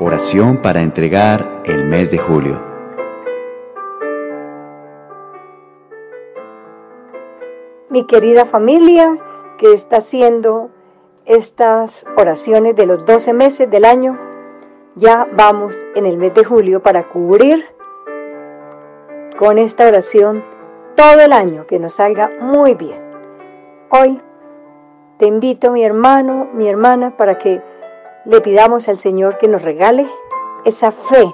Oración para entregar el mes de julio. Mi querida familia que está haciendo estas oraciones de los 12 meses del año, ya vamos en el mes de julio para cubrir con esta oración todo el año, que nos salga muy bien. Hoy te invito, mi hermano, mi hermana, para que le pidamos al Señor que nos regale esa fe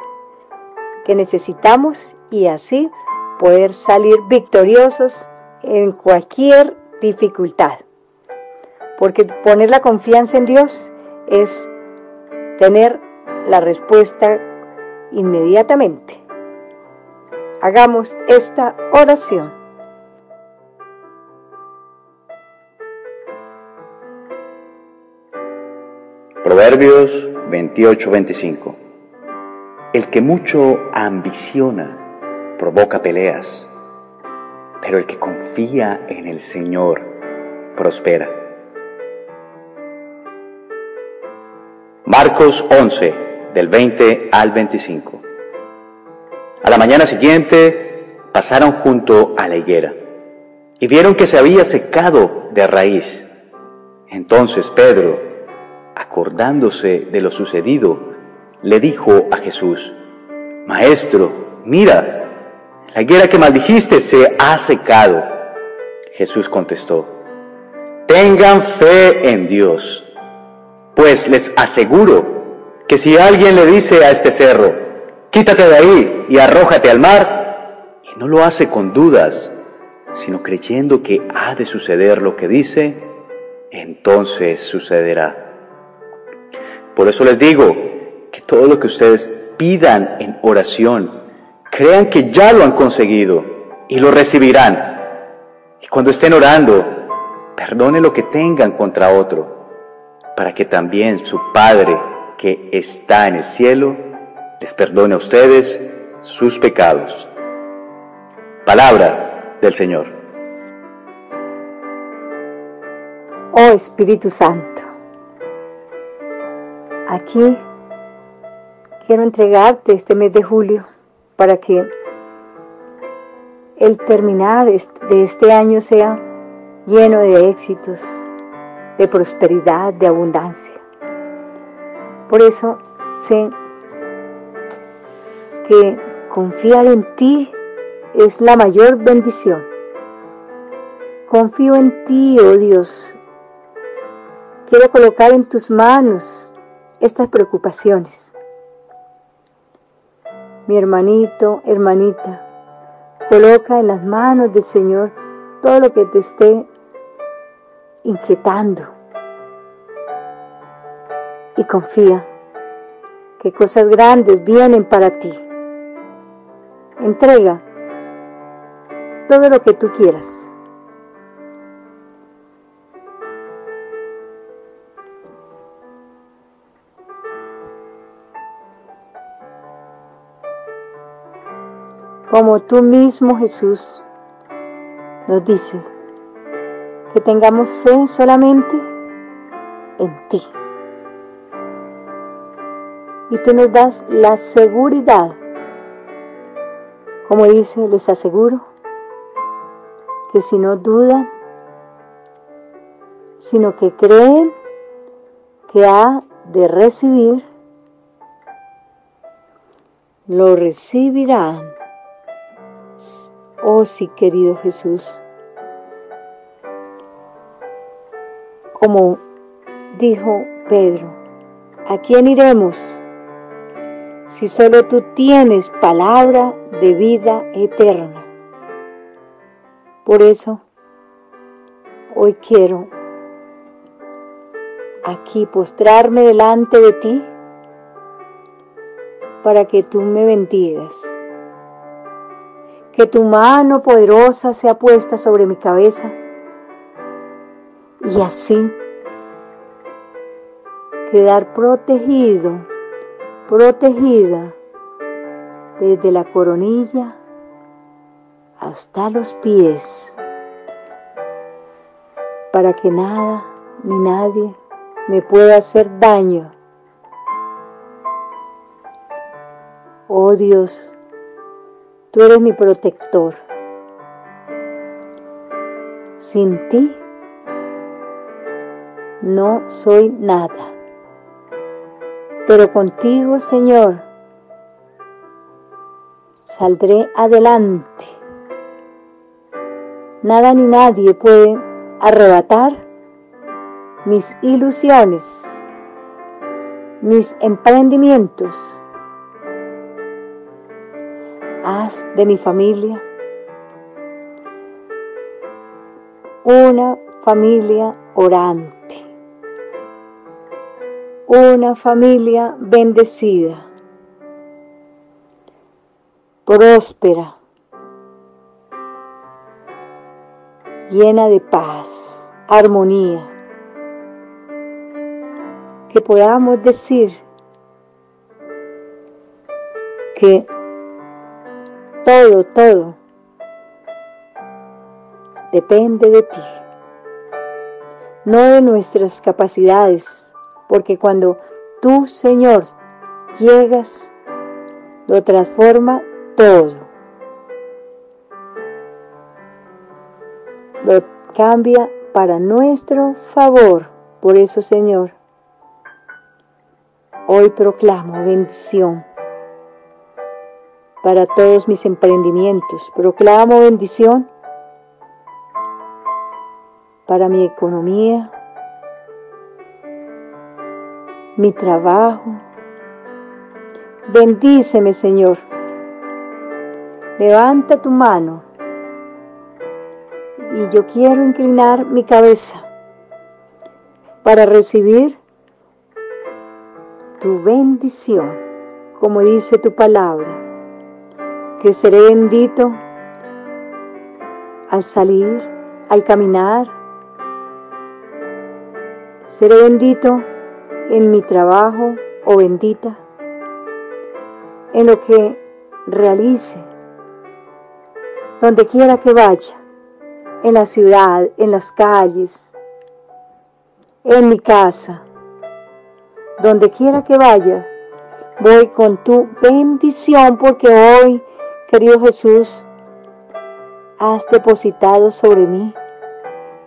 que necesitamos y así poder salir victoriosos en cualquier dificultad. Porque poner la confianza en Dios es tener la respuesta inmediatamente. Hagamos esta oración. Proverbios 28-25 El que mucho ambiciona provoca peleas, pero el que confía en el Señor prospera. Marcos 11, del 20 al 25 A la mañana siguiente pasaron junto a la higuera y vieron que se había secado de raíz. Entonces Pedro, acordándose de lo sucedido, le dijo a Jesús, Maestro, mira, la higuera que maldijiste se ha secado. Jesús contestó, tengan fe en Dios, pues les aseguro que si alguien le dice a este cerro, quítate de ahí y arrójate al mar, y no lo hace con dudas, sino creyendo que ha de suceder lo que dice, entonces sucederá. Por eso les digo que todo lo que ustedes pidan en oración, crean que ya lo han conseguido y lo recibirán. Y cuando estén orando, perdone lo que tengan contra otro, para que también su Padre que está en el cielo les perdone a ustedes sus pecados. Palabra del Señor. Oh Espíritu Santo Aquí quiero entregarte este mes de julio para que el terminar de este año sea lleno de éxitos, de prosperidad, de abundancia. Por eso sé que confiar en ti es la mayor bendición. Confío en ti, oh Dios. Quiero colocar en tus manos estas preocupaciones. Mi hermanito, hermanita, coloca en las manos del Señor todo lo que te esté inquietando y confía que cosas grandes vienen para ti. Entrega todo lo que tú quieras. Como tú mismo Jesús nos dice, que tengamos fe solamente en ti. Y tú nos das la seguridad, como dice, les aseguro, que si no dudan, sino que creen que ha de recibir, lo recibirán Oh sí, querido Jesús. Como dijo Pedro, ¿a quién iremos si solo tú tienes palabra de vida eterna? Por eso, hoy quiero aquí postrarme delante de ti para que tú me bendigas que tu mano poderosa sea puesta sobre mi cabeza. Y así quedar protegido, protegida desde la coronilla hasta los pies, para que nada ni nadie me pueda hacer daño. Oh Dios, tú eres mi protector. Sin ti no soy nada. Pero contigo, Señor, saldré adelante. Nada ni nadie puede arrebatar mis ilusiones, mis emprendimientos. Haz de mi familia una familia orante, una familia bendecida, próspera, llena de paz, armonía, que podamos decir que todo, todo depende de ti, no de nuestras capacidades, porque cuando tú, Señor, llegas, lo transforma todo. Lo cambia para nuestro favor. Por eso, Señor, hoy proclamo bendición para todos mis emprendimientos. Proclamo bendición para mi economía, mi trabajo. Bendíceme, Señor. Levanta tu mano y yo quiero inclinar mi cabeza para recibir tu bendición, como dice tu palabra, que seré bendito al salir, al caminar, Seré bendito en mi trabajo o bendita en lo que realice, donde quiera que vaya, en la ciudad, en las calles, en mi casa, donde quiera que vaya, voy con tu bendición porque hoy, querido Jesús, has depositado sobre mí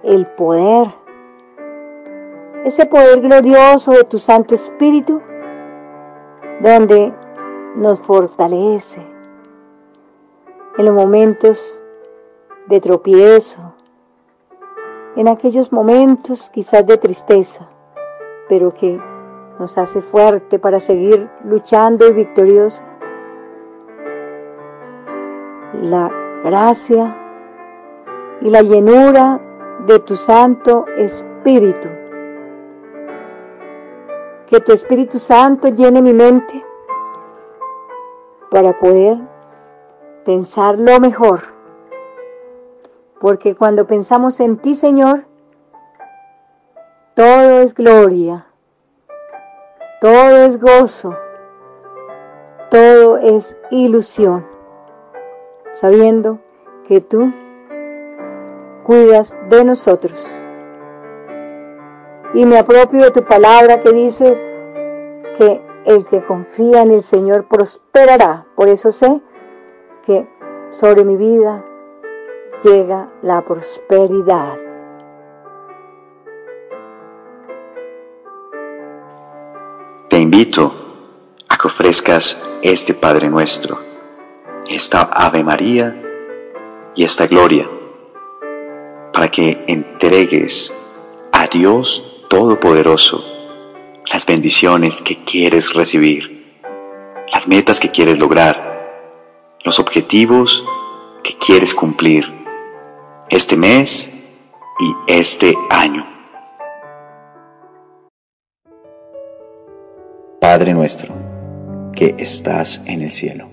el poder ese poder glorioso de tu Santo Espíritu, donde nos fortalece en los momentos de tropiezo, en aquellos momentos quizás de tristeza, pero que nos hace fuerte para seguir luchando y victorioso. La gracia y la llenura de tu Santo Espíritu que tu Espíritu Santo llene mi mente para poder pensar lo mejor. Porque cuando pensamos en ti, Señor, todo es gloria, todo es gozo, todo es ilusión, sabiendo que tú cuidas de nosotros y me apropio de tu palabra que dice que el que confía en el Señor prosperará. Por eso sé que sobre mi vida llega la prosperidad. Te invito a que ofrezcas este Padre nuestro, esta Ave María y esta Gloria, para que entregues a Dios Todopoderoso las bendiciones que quieres recibir, las metas que quieres lograr, los objetivos que quieres cumplir este mes y este año. Padre nuestro, que estás en el cielo,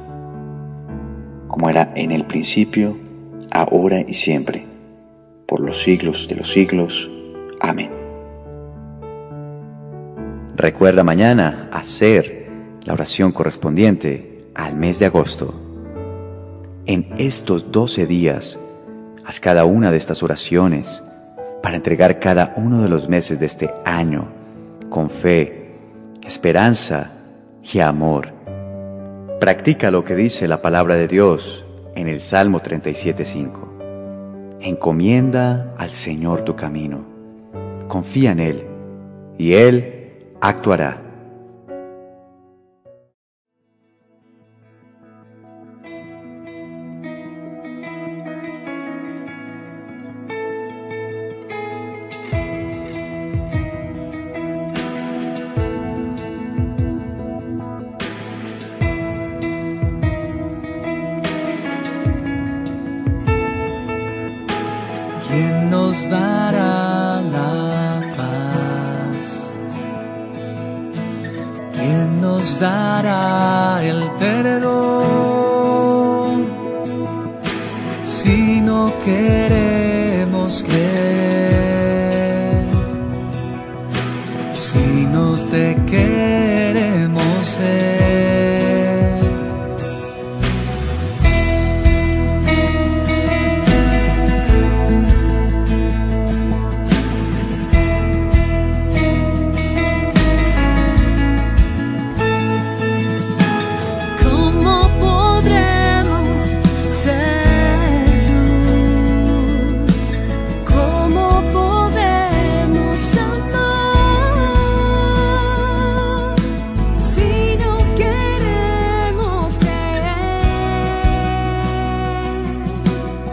como era en el principio, ahora y siempre, por los siglos de los siglos. Amén. Recuerda mañana hacer la oración correspondiente al mes de agosto. En estos doce días, haz cada una de estas oraciones para entregar cada uno de los meses de este año con fe, esperanza y amor. Practica lo que dice la palabra de Dios en el Salmo 37.5. Encomienda al Señor tu camino. Confía en Él y Él actuará. Nos dará la paz? ¿Quién nos dará el perdón? Si no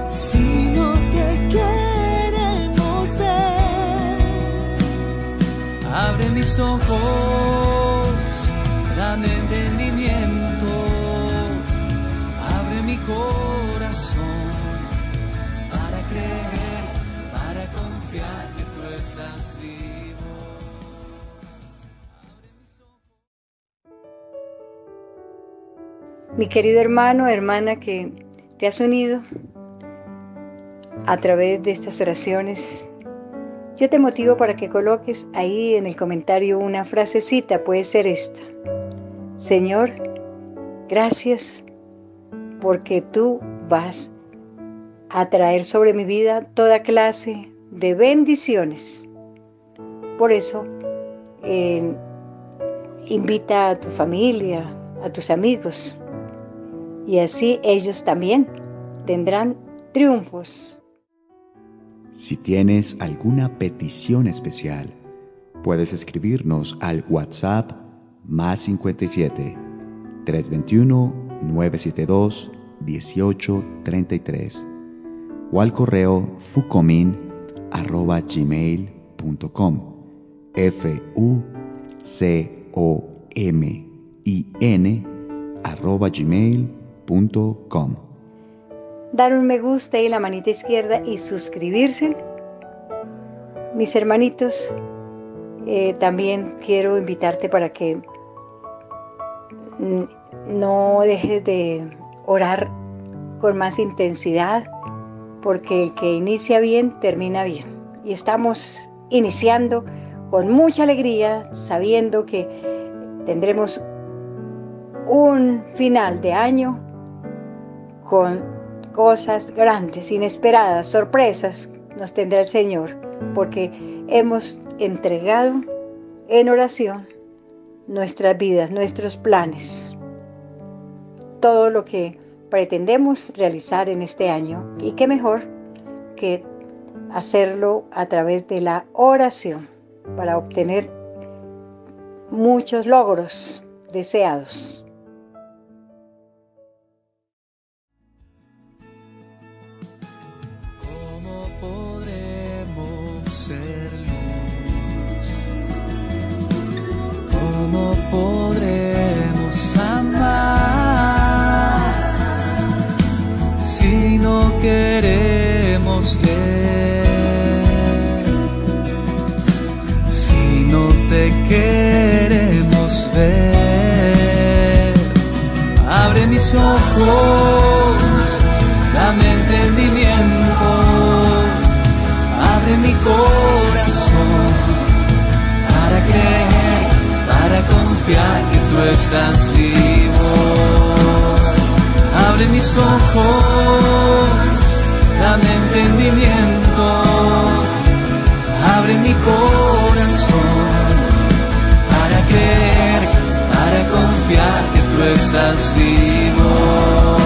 Si no te queremos ver, abre mis ojos, dame entendimiento, abre mi corazón para creer, para confiar que tú estás vivo. Mi querido hermano, hermana que te has unido a través de estas oraciones, yo te motivo para que coloques ahí en el comentario una frasecita, puede ser esta. Señor, gracias porque tú vas a traer sobre mi vida toda clase de bendiciones. Por eso, eh, invita a tu familia, a tus amigos, y así ellos también tendrán triunfos. Si tienes alguna petición especial, puedes escribirnos al WhatsApp más 57 321 972 1833 o al correo fucomin arroba gmail.com f u c o m i n arroba gmail.com dar un me gusta y la manita izquierda y suscribirse. Mis hermanitos, eh, también quiero invitarte para que mm, no dejes de orar con más intensidad, porque el que inicia bien, termina bien. Y estamos iniciando con mucha alegría, sabiendo que tendremos un final de año con cosas grandes, inesperadas, sorpresas nos tendrá el Señor, porque hemos entregado en oración nuestras vidas, nuestros planes, todo lo que pretendemos realizar en este año. Y qué mejor que hacerlo a través de la oración para obtener muchos logros deseados. Queremos ver? Si no te queremos ver, abre mis ojos, dame entendimiento, abre mi corazón para creer, para confiar que tú estás vivo. Mis ojos, dame entendimiento, abre mi corazón para creer, para confiar que tú estás vivo.